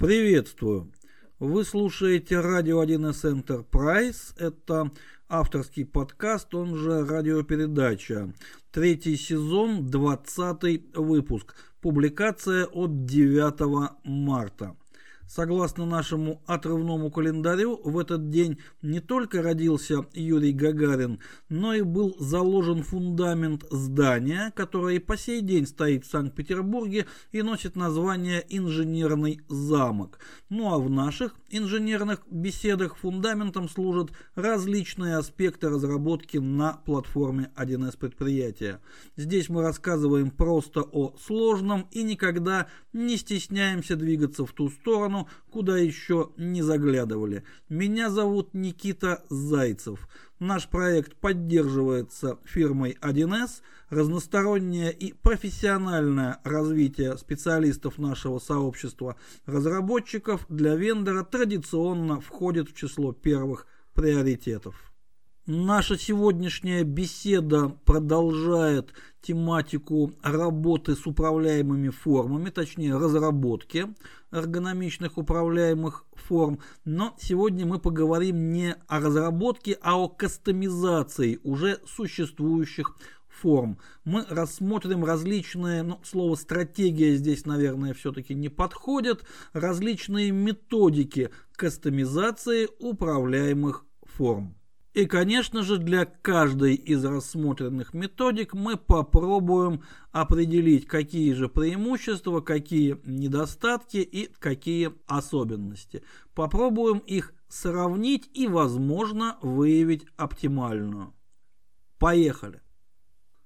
Приветствую! Вы слушаете радио 1С Enterprise. Это авторский подкаст, он же радиопередача. Третий сезон, двадцатый выпуск. Публикация от 9 марта. Согласно нашему отрывному календарю, в этот день не только родился Юрий Гагарин, но и был заложен фундамент здания, которое и по сей день стоит в Санкт-Петербурге и носит название «Инженерный замок». Ну а в наших инженерных беседах фундаментом служат различные аспекты разработки на платформе 1С предприятия. Здесь мы рассказываем просто о сложном и никогда не стесняемся двигаться в ту сторону, куда еще не заглядывали. Меня зовут Никита Зайцев. Наш проект поддерживается фирмой 1С. Разностороннее и профессиональное развитие специалистов нашего сообщества разработчиков для вендора традиционно входит в число первых приоритетов. Наша сегодняшняя беседа продолжает тематику работы с управляемыми формами, точнее разработки эргономичных управляемых форм. Но сегодня мы поговорим не о разработке, а о кастомизации уже существующих форм. Мы рассмотрим различные, ну, слово стратегия здесь, наверное, все-таки не подходит, различные методики кастомизации управляемых форм. И, конечно же, для каждой из рассмотренных методик мы попробуем определить, какие же преимущества, какие недостатки и какие особенности. Попробуем их сравнить и, возможно, выявить оптимальную. Поехали!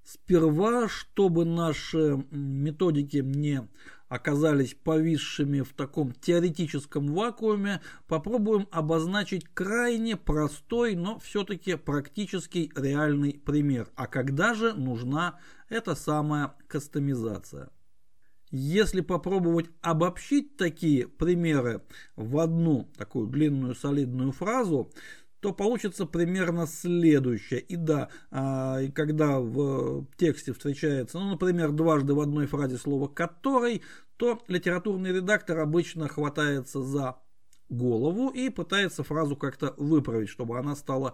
Сперва, чтобы наши методики не оказались повисшими в таком теоретическом вакууме, попробуем обозначить крайне простой, но все-таки практический реальный пример. А когда же нужна эта самая кастомизация? Если попробовать обобщить такие примеры в одну такую длинную солидную фразу, то получится примерно следующее. И да, а, когда в тексте встречается, ну, например, дважды в одной фразе слово «который», то литературный редактор обычно хватается за голову и пытается фразу как-то выправить, чтобы она стала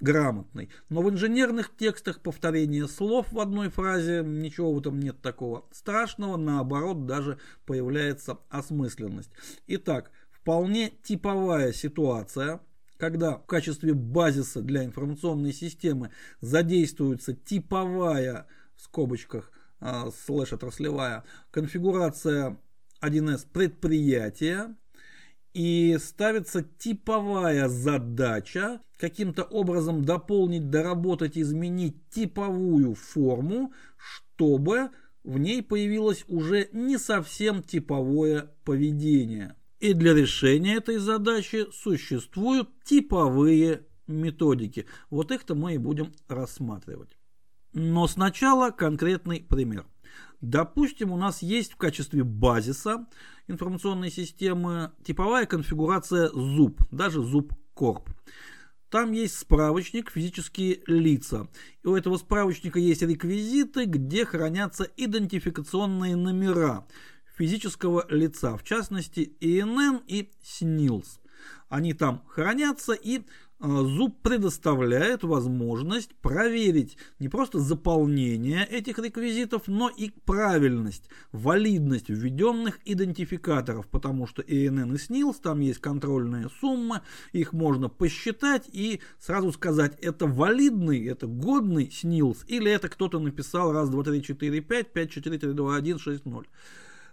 грамотной. Но в инженерных текстах повторение слов в одной фразе, ничего в этом нет такого страшного, наоборот, даже появляется осмысленность. Итак, вполне типовая ситуация – когда в качестве базиса для информационной системы задействуется типовая, в скобочках, а, слэш отраслевая, конфигурация 1С предприятия, и ставится типовая задача каким-то образом дополнить, доработать, изменить типовую форму, чтобы в ней появилось уже не совсем типовое поведение. И для решения этой задачи существуют типовые методики. Вот их-то мы и будем рассматривать. Но сначала конкретный пример. Допустим, у нас есть в качестве базиса информационной системы типовая конфигурация ZUB, даже ZUB Corp. Там есть справочник «Физические лица». И у этого справочника есть реквизиты, где хранятся идентификационные номера физического лица, в частности ИНН и СНИЛС. Они там хранятся и э, Зуб предоставляет возможность проверить не просто заполнение этих реквизитов, но и правильность, валидность введенных идентификаторов, потому что ИНН и СНИЛС, там есть контрольные суммы, их можно посчитать и сразу сказать, это валидный, это годный СНИЛС, или это кто-то написал раз, два, три, четыре, пять, пять, четыре, три, два, один, шесть, ноль.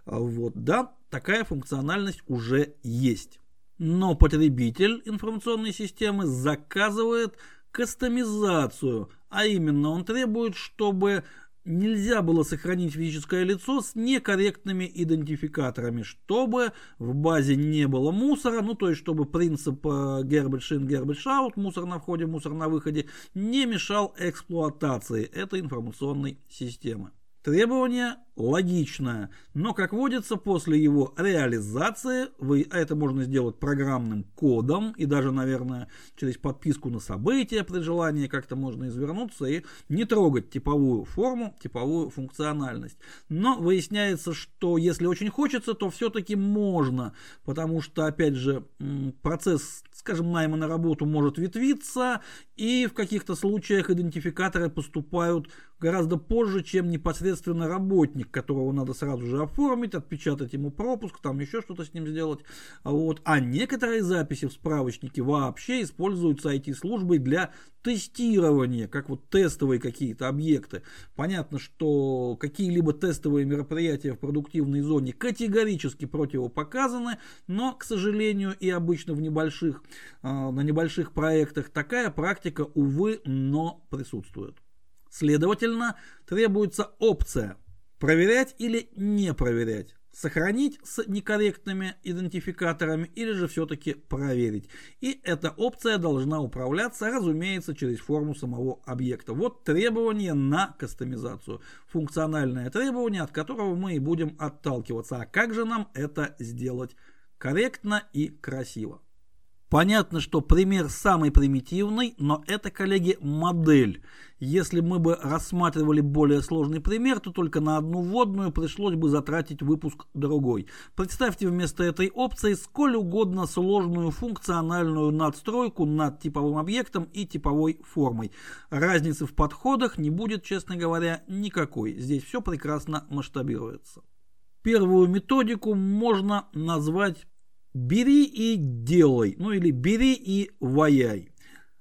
А вот, да, такая функциональность уже есть. Но потребитель информационной системы заказывает кастомизацию, а именно он требует, чтобы нельзя было сохранить физическое лицо с некорректными идентификаторами, чтобы в базе не было мусора, ну то есть чтобы принцип э, garbage in, garbage out, мусор на входе, мусор на выходе, не мешал эксплуатации этой информационной системы. Требование логичное, но, как водится, после его реализации, вы, это можно сделать программным кодом и даже, наверное, через подписку на события при желании как-то можно извернуться и не трогать типовую форму, типовую функциональность. Но выясняется, что если очень хочется, то все-таки можно, потому что, опять же, процесс, скажем, найма на работу может ветвиться, и в каких-то случаях идентификаторы поступают гораздо позже, чем непосредственно работник, которого надо сразу же оформить, отпечатать ему пропуск, там еще что-то с ним сделать. Вот. А некоторые записи в справочнике вообще используются IT-службой для тестирования, как вот тестовые какие-то объекты. Понятно, что какие-либо тестовые мероприятия в продуктивной зоне категорически противопоказаны, но, к сожалению, и обычно в небольших, а, на небольших проектах такая практика, увы, но присутствует. Следовательно, требуется опция проверять или не проверять, сохранить с некорректными идентификаторами или же все-таки проверить. И эта опция должна управляться, разумеется, через форму самого объекта. Вот требование на кастомизацию. Функциональное требование, от которого мы и будем отталкиваться. А как же нам это сделать корректно и красиво? Понятно, что пример самый примитивный, но это, коллеги, модель. Если мы бы рассматривали более сложный пример, то только на одну вводную пришлось бы затратить выпуск другой. Представьте вместо этой опции сколь угодно сложную функциональную надстройку над типовым объектом и типовой формой. Разницы в подходах не будет, честно говоря, никакой. Здесь все прекрасно масштабируется. Первую методику можно назвать Бери и делай, ну или бери и ваяй.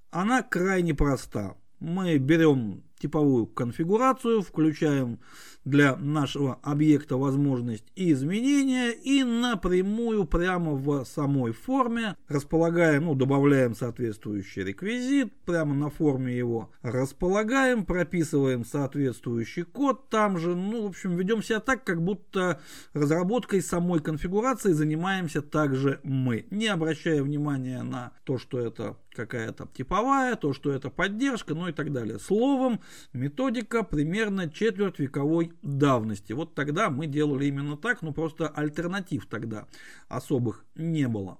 Она крайне проста. Мы берем типовую конфигурацию, включаем для нашего объекта возможность изменения и напрямую прямо в самой форме располагаем, ну, добавляем соответствующий реквизит, прямо на форме его располагаем, прописываем соответствующий код там же, ну, в общем, ведем себя так, как будто разработкой самой конфигурации занимаемся также мы, не обращая внимания на то, что это какая-то типовая, то, что это поддержка, ну и так далее. Словом, методика примерно четверть вековой давности. Вот тогда мы делали именно так, но просто альтернатив тогда особых не было.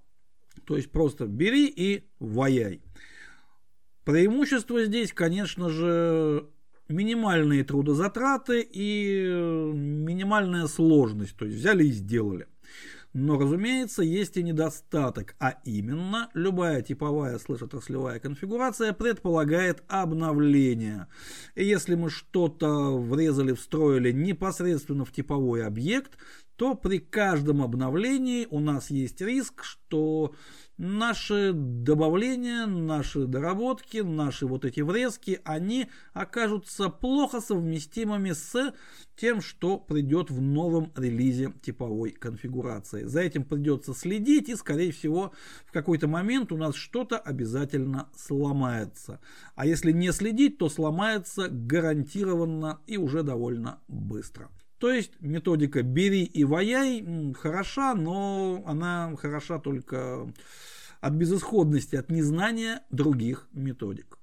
То есть просто бери и ваяй. Преимущество здесь, конечно же, минимальные трудозатраты и минимальная сложность. То есть взяли и сделали. Но, разумеется, есть и недостаток, а именно, любая типовая слэш-отраслевая конфигурация предполагает обновление. И если мы что-то врезали, встроили непосредственно в типовой объект, то при каждом обновлении у нас есть риск, что наши добавления, наши доработки, наши вот эти врезки, они окажутся плохо совместимыми с тем, что придет в новом релизе типовой конфигурации. За этим придется следить и, скорее всего, в какой-то момент у нас что-то обязательно сломается. А если не следить, то сломается гарантированно и уже довольно быстро. То есть методика «бери и ваяй» хороша, но она хороша только от безысходности, от незнания других методик.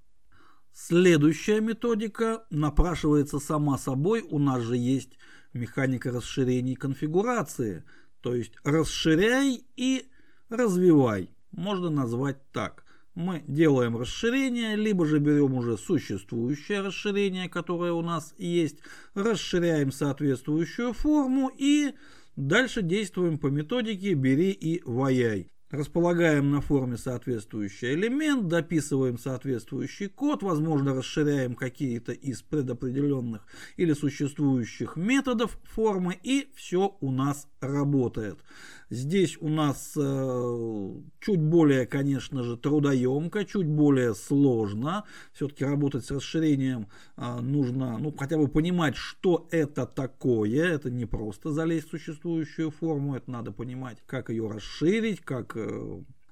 Следующая методика напрашивается сама собой, у нас же есть механика расширений конфигурации, то есть расширяй и развивай, можно назвать так мы делаем расширение, либо же берем уже существующее расширение, которое у нас есть, расширяем соответствующую форму и дальше действуем по методике «бери и ваяй». Располагаем на форме соответствующий элемент, дописываем соответствующий код, возможно расширяем какие-то из предопределенных или существующих методов формы и все у нас работает. Здесь у нас э, чуть более, конечно же, трудоемко, чуть более сложно. Все-таки работать с расширением э, нужно ну, хотя бы понимать, что это такое. Это не просто залезть в существующую форму, это надо понимать, как ее расширить, как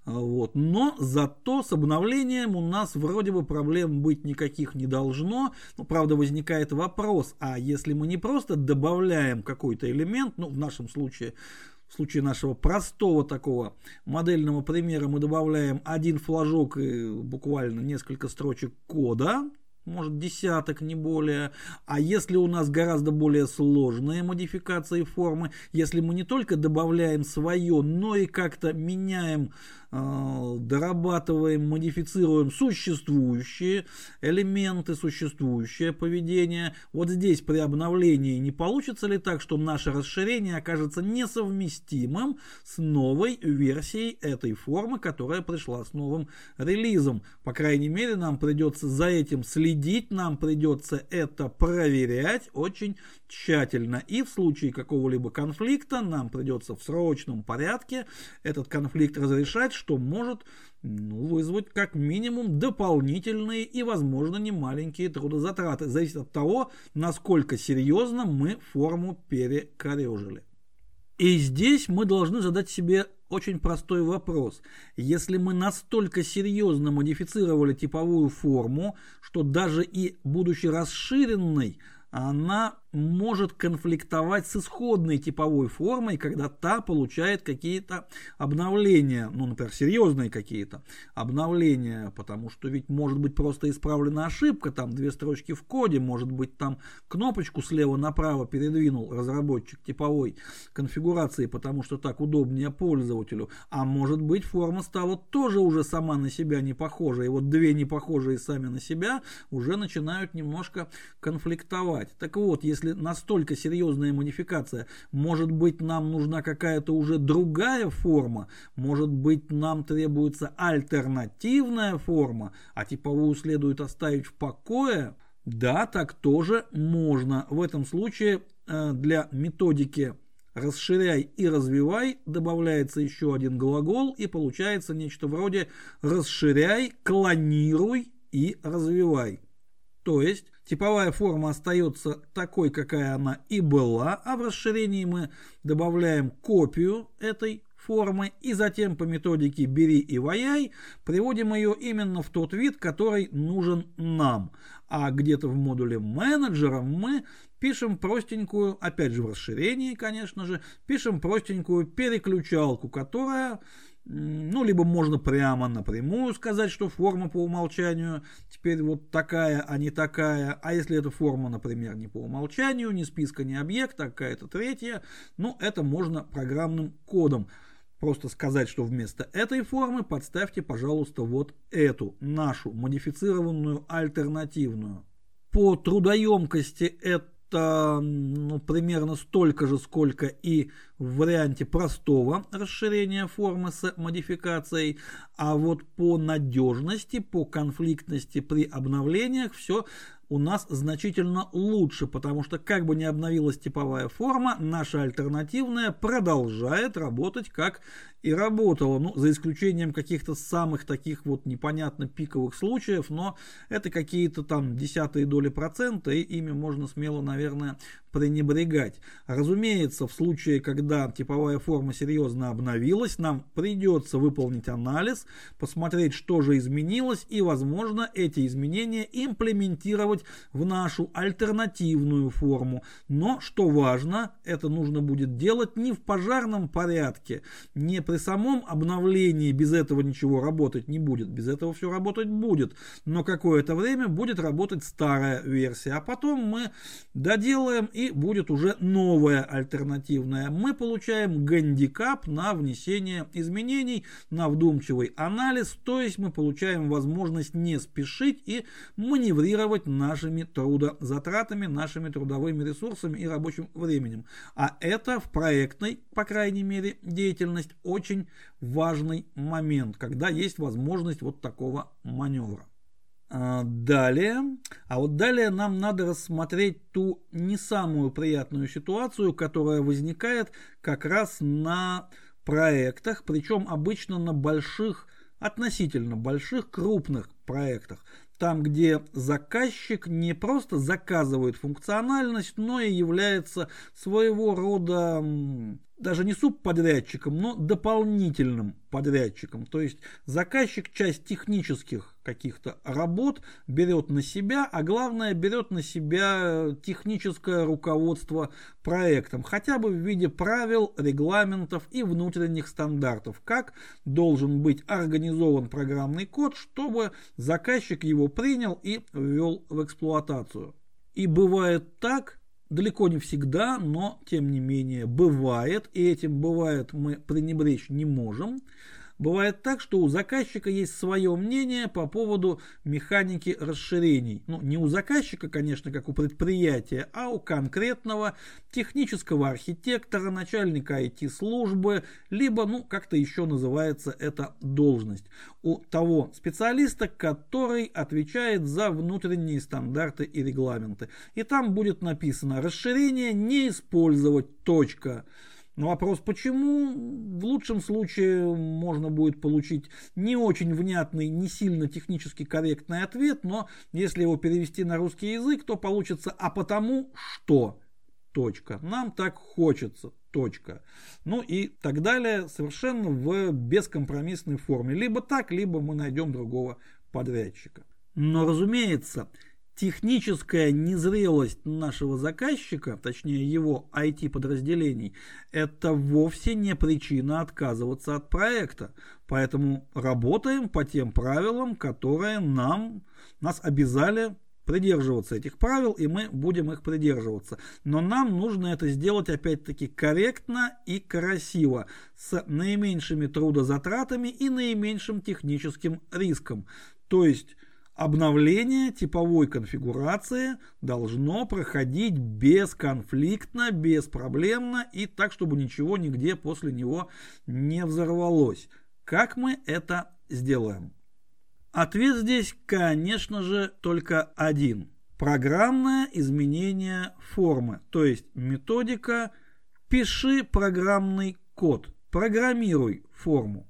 вот. Но зато с обновлением у нас вроде бы проблем быть никаких не должно. Ну, правда, возникает вопрос, а если мы не просто добавляем какой-то элемент, ну, в нашем случае в случае нашего простого такого модельного примера мы добавляем один флажок и буквально несколько строчек кода, может десяток, не более. А если у нас гораздо более сложные модификации формы, если мы не только добавляем свое, но и как-то меняем дорабатываем, модифицируем существующие элементы, существующее поведение. Вот здесь при обновлении не получится ли так, что наше расширение окажется несовместимым с новой версией этой формы, которая пришла с новым релизом. По крайней мере, нам придется за этим следить, нам придется это проверять очень тщательно. И в случае какого-либо конфликта нам придется в срочном порядке этот конфликт разрешать, что может ну, вызвать как минимум дополнительные и, возможно, немаленькие трудозатраты. Зависит от того, насколько серьезно мы форму перекорежили. И здесь мы должны задать себе очень простой вопрос. Если мы настолько серьезно модифицировали типовую форму, что даже и будучи расширенной, она может конфликтовать с исходной типовой формой, когда та получает какие-то обновления, ну, например, серьезные какие-то обновления, потому что ведь может быть просто исправлена ошибка, там две строчки в коде, может быть там кнопочку слева направо передвинул разработчик типовой конфигурации, потому что так удобнее пользователю, а может быть форма стала тоже уже сама на себя не похожа, и вот две не похожие сами на себя уже начинают немножко конфликтовать. Так вот, если если настолько серьезная модификация, может быть нам нужна какая-то уже другая форма, может быть нам требуется альтернативная форма, а типовую следует оставить в покое, да, так тоже можно. В этом случае э, для методики расширяй и развивай добавляется еще один глагол и получается нечто вроде расширяй, клонируй и развивай. То есть типовая форма остается такой, какая она и была, а в расширении мы добавляем копию этой формы и затем по методике бери и ваяй приводим ее именно в тот вид, который нужен нам. А где-то в модуле менеджера мы пишем простенькую, опять же в расширении, конечно же, пишем простенькую переключалку, которая ну, либо можно прямо напрямую сказать, что форма по умолчанию теперь вот такая, а не такая. А если эта форма, например, не по умолчанию, ни списка, ни объекта, а какая-то третья, ну, это можно программным кодом. Просто сказать, что вместо этой формы подставьте, пожалуйста, вот эту, нашу модифицированную альтернативную. По трудоемкости это ну, примерно столько же, сколько и в варианте простого расширения формы с модификацией, а вот по надежности, по конфликтности при обновлениях все у нас значительно лучше, потому что как бы ни обновилась типовая форма, наша альтернативная продолжает работать как и работала, ну, за исключением каких-то самых таких вот непонятно пиковых случаев, но это какие-то там десятые доли процента, и ими можно смело, наверное, пренебрегать. Разумеется, в случае, когда типовая форма серьезно обновилась, нам придется выполнить анализ, посмотреть, что же изменилось, и, возможно, эти изменения имплементировать в нашу альтернативную форму. Но, что важно, это нужно будет делать не в пожарном порядке, не при самом обновлении, без этого ничего работать не будет, без этого все работать будет, но какое-то время будет работать старая версия, а потом мы доделаем и будет уже новая альтернативная. Мы получаем гандикап на внесение изменений, на вдумчивый анализ, то есть мы получаем возможность не спешить и маневрировать нашими трудозатратами, нашими трудовыми ресурсами и рабочим временем. А это в проектной, по крайней мере, деятельность. очень важный момент, когда есть возможность вот такого маневра. А, далее, а вот далее нам надо рассмотреть ту не самую приятную ситуацию, которая возникает как раз на проектах, причем обычно на больших, относительно больших, крупных проектах. Там, где заказчик не просто заказывает функциональность, но и является своего рода даже не субподрядчиком, но дополнительным подрядчиком. То есть заказчик часть технических каких-то работ берет на себя, а главное берет на себя техническое руководство проектом, хотя бы в виде правил, регламентов и внутренних стандартов, как должен быть организован программный код, чтобы заказчик его принял и ввел в эксплуатацию. И бывает так, Далеко не всегда, но тем не менее бывает, и этим бывает мы пренебречь не можем, Бывает так, что у заказчика есть свое мнение по поводу механики расширений. Ну, не у заказчика, конечно, как у предприятия, а у конкретного технического архитектора, начальника IT-службы, либо, ну, как-то еще называется эта должность. У того специалиста, который отвечает за внутренние стандарты и регламенты. И там будет написано «Расширение не использовать. Точка». Но вопрос, почему, в лучшем случае можно будет получить не очень внятный, не сильно технически корректный ответ, но если его перевести на русский язык, то получится «а потому что?» точка. Нам так хочется, точка. Ну и так далее, совершенно в бескомпромиссной форме. Либо так, либо мы найдем другого подрядчика. Но, разумеется, техническая незрелость нашего заказчика, точнее его IT-подразделений, это вовсе не причина отказываться от проекта. Поэтому работаем по тем правилам, которые нам, нас обязали придерживаться этих правил, и мы будем их придерживаться. Но нам нужно это сделать опять-таки корректно и красиво, с наименьшими трудозатратами и наименьшим техническим риском. То есть Обновление типовой конфигурации должно проходить бесконфликтно, беспроблемно и так, чтобы ничего нигде после него не взорвалось. Как мы это сделаем? Ответ здесь, конечно же, только один. Программное изменение формы, то есть методика «пиши программный код», программируй форму.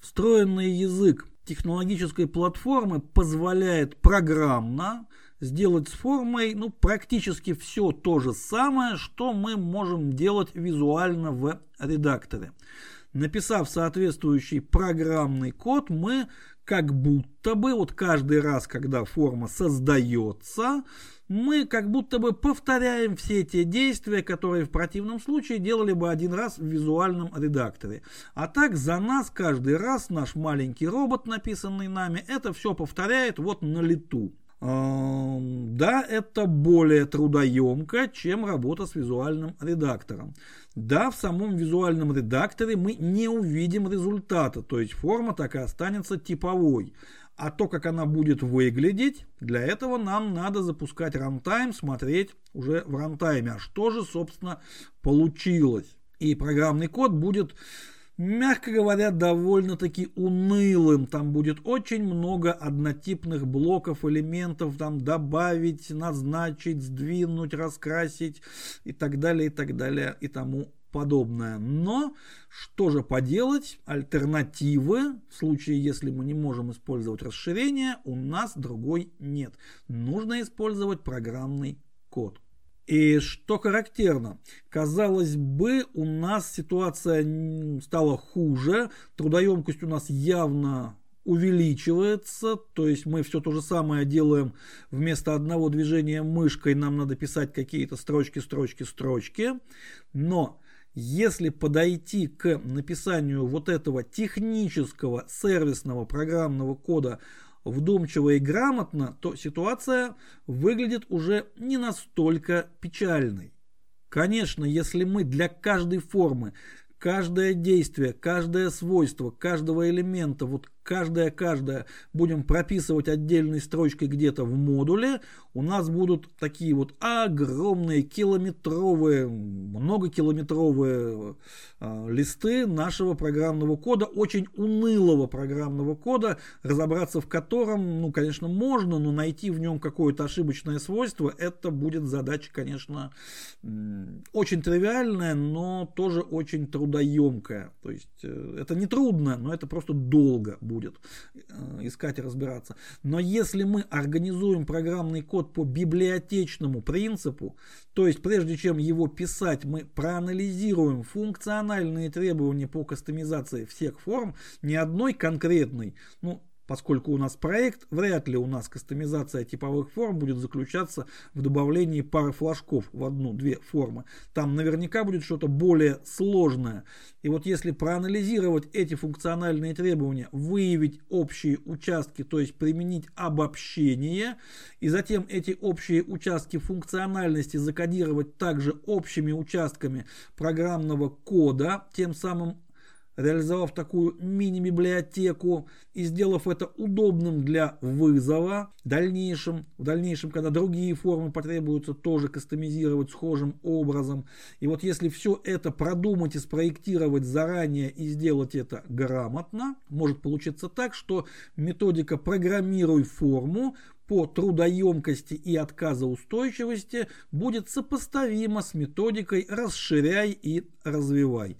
Встроенный язык технологической платформы позволяет программно сделать с формой ну, практически все то же самое, что мы можем делать визуально в редакторе. Написав соответствующий программный код, мы как будто бы, вот каждый раз, когда форма создается, мы как будто бы повторяем все те действия, которые в противном случае делали бы один раз в визуальном редакторе. А так за нас каждый раз наш маленький робот, написанный нами, это все повторяет вот на лету. Да, это более трудоемко, чем работа с визуальным редактором. Да, в самом визуальном редакторе мы не увидим результата, то есть форма так и останется типовой. А то, как она будет выглядеть, для этого нам надо запускать рантайм, смотреть уже в рантайме, а что же, собственно, получилось. И программный код будет мягко говоря, довольно-таки унылым. Там будет очень много однотипных блоков, элементов, там добавить, назначить, сдвинуть, раскрасить и так далее, и так далее, и тому подобное. Но что же поделать, альтернативы, в случае, если мы не можем использовать расширение, у нас другой нет. Нужно использовать программный код. И что характерно, казалось бы, у нас ситуация стала хуже, трудоемкость у нас явно увеличивается, то есть мы все то же самое делаем вместо одного движения мышкой, нам надо писать какие-то строчки, строчки, строчки, но если подойти к написанию вот этого технического сервисного программного кода вдумчиво и грамотно, то ситуация выглядит уже не настолько печальной. Конечно, если мы для каждой формы, каждое действие, каждое свойство, каждого элемента, вот каждое-каждое будем прописывать отдельной строчкой где-то в модуле, у нас будут такие вот огромные километровые, многокилометровые э, листы нашего программного кода, очень унылого программного кода, разобраться в котором, ну, конечно, можно, но найти в нем какое-то ошибочное свойство, это будет задача, конечно, очень тривиальная, но тоже очень трудоемкая. То есть э, это не трудно, но это просто долго будет будет э, искать и разбираться. Но если мы организуем программный код по библиотечному принципу, то есть прежде чем его писать, мы проанализируем функциональные требования по кастомизации всех форм, ни одной конкретной, ну, Поскольку у нас проект, вряд ли у нас кастомизация типовых форм будет заключаться в добавлении пары флажков в одну-две формы. Там наверняка будет что-то более сложное. И вот если проанализировать эти функциональные требования, выявить общие участки, то есть применить обобщение, и затем эти общие участки функциональности закодировать также общими участками программного кода, тем самым реализовав такую мини-библиотеку и сделав это удобным для вызова, в дальнейшем, в дальнейшем, когда другие формы потребуются тоже кастомизировать схожим образом. И вот если все это продумать и спроектировать заранее и сделать это грамотно, может получиться так, что методика «программируй форму» по трудоемкости и отказоустойчивости будет сопоставима с методикой «расширяй и развивай».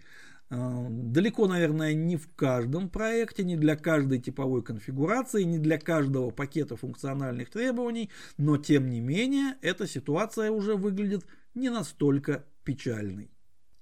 Э, далеко, наверное, не в каждом проекте, не для каждой типовой конфигурации, не для каждого пакета функциональных требований, но тем не менее эта ситуация уже выглядит не настолько печальной.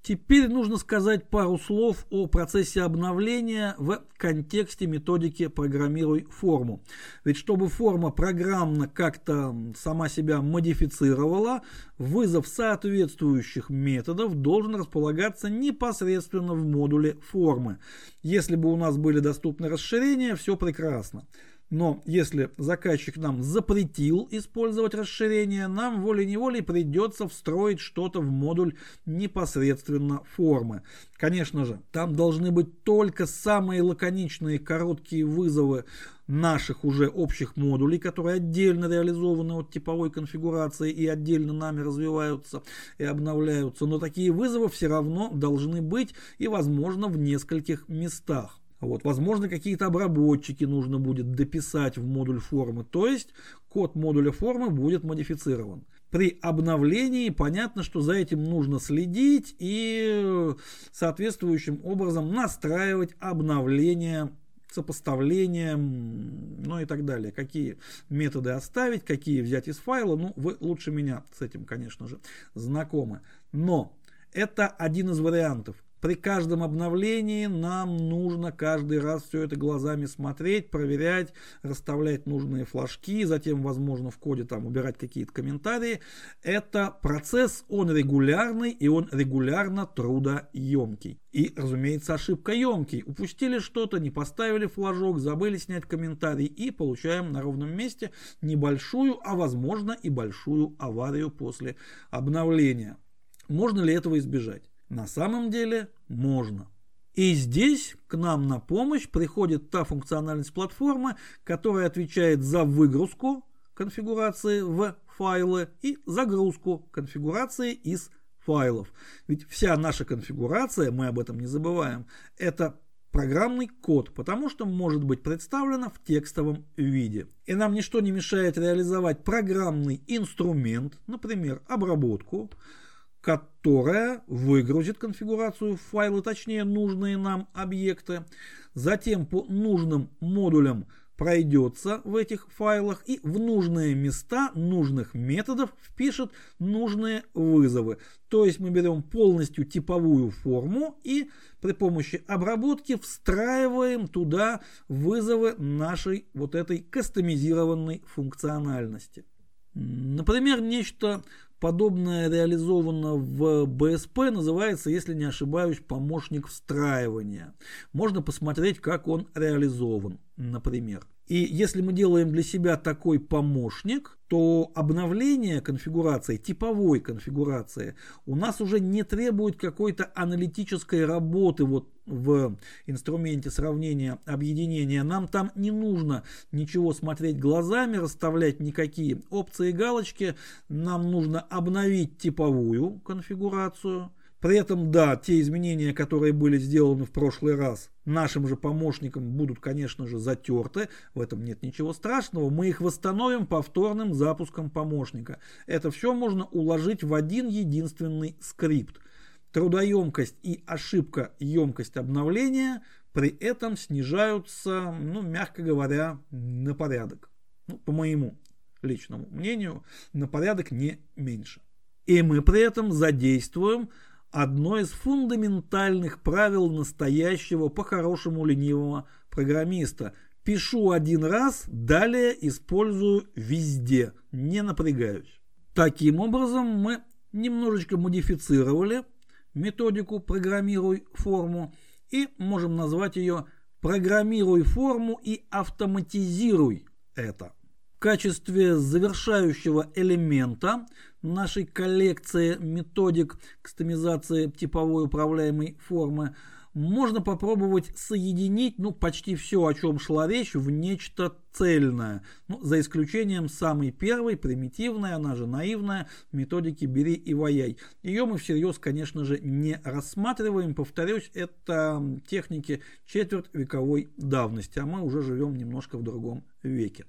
Теперь нужно сказать пару слов о процессе обновления в контексте методики «программируй форму». Ведь чтобы форма программно как-то сама себя модифицировала, вызов соответствующих методов должен располагаться непосредственно в модуле формы. Если бы у нас были доступны расширения, все прекрасно. Но если заказчик нам запретил использовать расширение, нам волей-неволей придется встроить что-то в модуль непосредственно формы. Конечно же, там должны быть только самые лаконичные короткие вызовы наших уже общих модулей, которые отдельно реализованы от типовой конфигурации и отдельно нами развиваются и обновляются. Но такие вызовы все равно должны быть и возможно в нескольких местах. Вот, возможно, какие-то обработчики нужно будет дописать в модуль формы, то есть код модуля формы будет модифицирован. При обновлении понятно, что за этим нужно следить и соответствующим образом настраивать обновление сопоставление, ну и так далее. Какие методы оставить, какие взять из файла. Ну, вы лучше меня с этим, конечно же, знакомы. Но это один из вариантов. При каждом обновлении нам нужно каждый раз все это глазами смотреть, проверять, расставлять нужные флажки, затем, возможно, в коде там убирать какие-то комментарии. Это процесс, он регулярный и он регулярно трудоемкий. И, разумеется, ошибка емкий. Упустили что-то, не поставили флажок, забыли снять комментарий и получаем на ровном месте небольшую, а возможно и большую аварию после обновления. Можно ли этого избежать? На самом деле можно. И здесь к нам на помощь приходит та функциональность платформы, которая отвечает за выгрузку конфигурации в файлы и загрузку конфигурации из файлов. Ведь вся наша конфигурация, мы об этом не забываем, это программный код, потому что может быть представлена в текстовом виде. И нам ничто не мешает реализовать программный инструмент, например, обработку, которая выгрузит конфигурацию файла, точнее нужные нам объекты, затем по нужным модулям пройдется в этих файлах и в нужные места нужных методов впишет нужные вызовы. То есть мы берем полностью типовую форму и при помощи обработки встраиваем туда вызовы нашей вот этой кастомизированной функциональности. Например, нечто подобное реализовано в БСП, называется, если не ошибаюсь, помощник встраивания. Можно посмотреть, как он реализован, например. И если мы делаем для себя такой помощник, то обновление конфигурации, типовой конфигурации, у нас уже не требует какой-то аналитической работы вот в инструменте сравнения объединения. Нам там не нужно ничего смотреть глазами, расставлять никакие опции и галочки. Нам нужно обновить типовую конфигурацию – при этом, да, те изменения, которые были сделаны в прошлый раз нашим же помощникам, будут, конечно же, затерты. В этом нет ничего страшного. Мы их восстановим повторным запуском помощника. Это все можно уложить в один единственный скрипт. Трудоемкость и ошибка емкость обновления при этом снижаются, ну, мягко говоря, на порядок. Ну, по моему личному мнению, на порядок не меньше. И мы при этом задействуем одно из фундаментальных правил настоящего по-хорошему ленивого программиста. Пишу один раз, далее использую везде, не напрягаюсь. Таким образом, мы немножечко модифицировали методику «программируй форму» и можем назвать ее «программируй форму и автоматизируй это». В качестве завершающего элемента нашей коллекции методик кастомизации типовой управляемой формы – можно попробовать соединить ну, почти все, о чем шла речь, в нечто цельное. Ну, за исключением самой первой, примитивной, она же наивная, методики «бери и ваяй». Ее мы всерьез, конечно же, не рассматриваем. Повторюсь, это техники четверть вековой давности, а мы уже живем немножко в другом веке.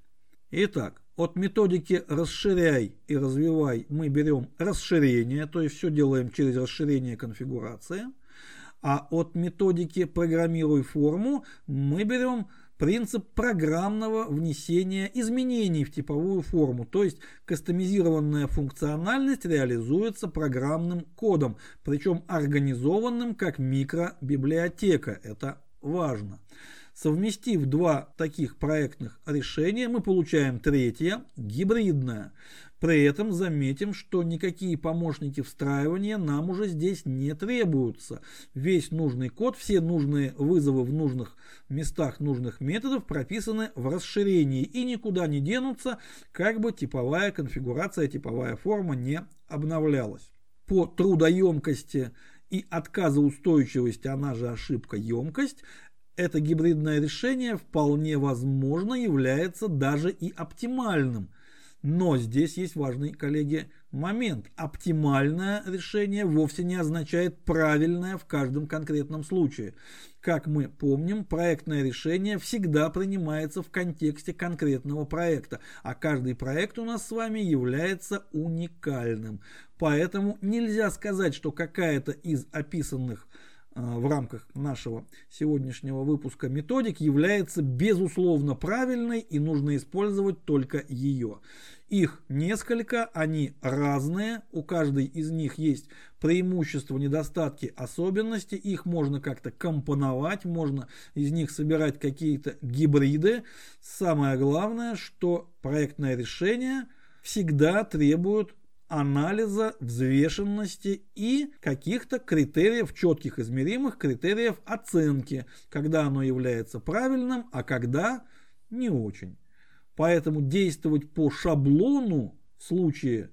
Итак, от методики «расширяй и развивай» мы берем расширение, то есть все делаем через расширение конфигурации – а от методики «программируй форму» мы берем принцип программного внесения изменений в типовую форму, то есть кастомизированная функциональность реализуется программным кодом, причем организованным как микробиблиотека. Это важно. Совместив два таких проектных решения, мы получаем третье, гибридное. При этом заметим, что никакие помощники встраивания нам уже здесь не требуются. Весь нужный код, все нужные вызовы в нужных местах нужных методов прописаны в расширении и никуда не денутся, как бы типовая конфигурация, типовая форма не обновлялась. По трудоемкости и отказоустойчивости, она же ошибка емкость, это гибридное решение вполне возможно является даже и оптимальным. Но здесь есть важный, коллеги, момент. Оптимальное решение вовсе не означает правильное в каждом конкретном случае. Как мы помним, проектное решение всегда принимается в контексте конкретного проекта, а каждый проект у нас с вами является уникальным. Поэтому нельзя сказать, что какая-то из описанных в рамках нашего сегодняшнего выпуска методик является безусловно правильной и нужно использовать только ее. Их несколько, они разные, у каждой из них есть преимущества, недостатки, особенности, их можно как-то компоновать, можно из них собирать какие-то гибриды. Самое главное, что проектное решение всегда требует анализа, взвешенности и каких-то критериев, четких измеримых критериев оценки, когда оно является правильным, а когда не очень. Поэтому действовать по шаблону в случае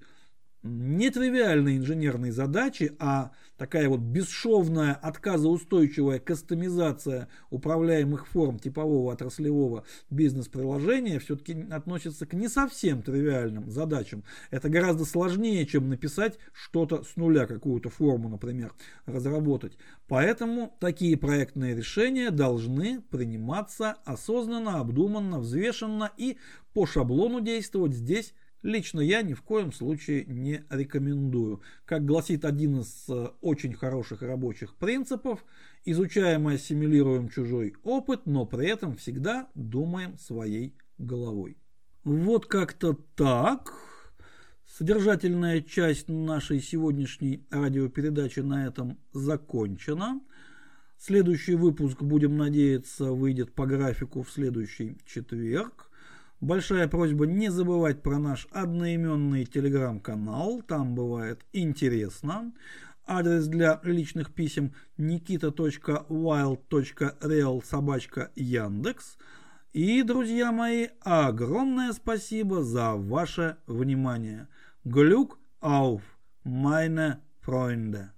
нетривиальной инженерной задачи, а такая вот бесшовная, отказоустойчивая кастомизация управляемых форм типового отраслевого бизнес-приложения все-таки относится к не совсем тривиальным задачам. Это гораздо сложнее, чем написать что-то с нуля, какую-то форму, например, разработать. Поэтому такие проектные решения должны приниматься осознанно, обдуманно, взвешенно и по шаблону действовать здесь лично я ни в коем случае не рекомендую. Как гласит один из э, очень хороших рабочих принципов, изучаем и ассимилируем чужой опыт, но при этом всегда думаем своей головой. Вот как-то так. Содержательная часть нашей сегодняшней радиопередачи на этом закончена. Следующий выпуск, будем надеяться, выйдет по графику в следующий четверг. Большая просьба не забывать про наш одноименный телеграм-канал, там бывает интересно. Адрес для личных писем nikita.wild.real собачка Яндекс. И, друзья мои, огромное спасибо за ваше внимание. Глюк auf, meine Freunde.